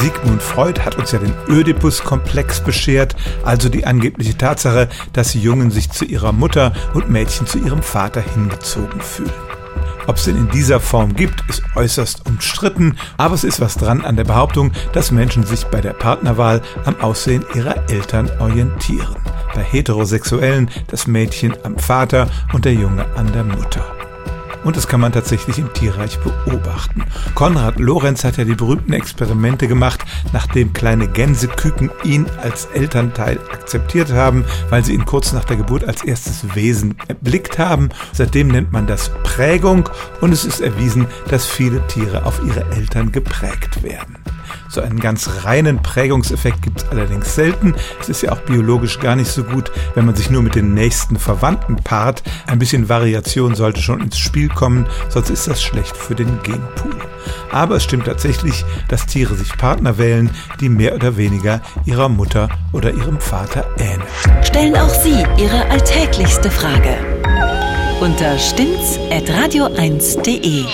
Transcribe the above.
Sigmund Freud hat uns ja den Ödipus-Komplex beschert, also die angebliche Tatsache, dass Jungen sich zu ihrer Mutter und Mädchen zu ihrem Vater hingezogen fühlen. Ob es denn in dieser Form gibt, ist äußerst umstritten, aber es ist was dran an der Behauptung, dass Menschen sich bei der Partnerwahl am Aussehen ihrer Eltern orientieren. Bei Heterosexuellen das Mädchen am Vater und der Junge an der Mutter. Und das kann man tatsächlich im Tierreich beobachten. Konrad Lorenz hat ja die berühmten Experimente gemacht, nachdem kleine Gänseküken ihn als Elternteil akzeptiert haben, weil sie ihn kurz nach der Geburt als erstes Wesen erblickt haben. Seitdem nennt man das Prägung und es ist erwiesen, dass viele Tiere auf ihre Eltern geprägt werden. So einen ganz reinen Prägungseffekt gibt es allerdings selten. Es ist ja auch biologisch gar nicht so gut, wenn man sich nur mit den nächsten Verwandten paart. Ein bisschen Variation sollte schon ins Spiel kommen, sonst ist das schlecht für den Genpool. Aber es stimmt tatsächlich, dass Tiere sich Partner wählen, die mehr oder weniger ihrer Mutter oder ihrem Vater ähneln. Stellen auch Sie Ihre alltäglichste Frage unter stimmt's at radio1.de.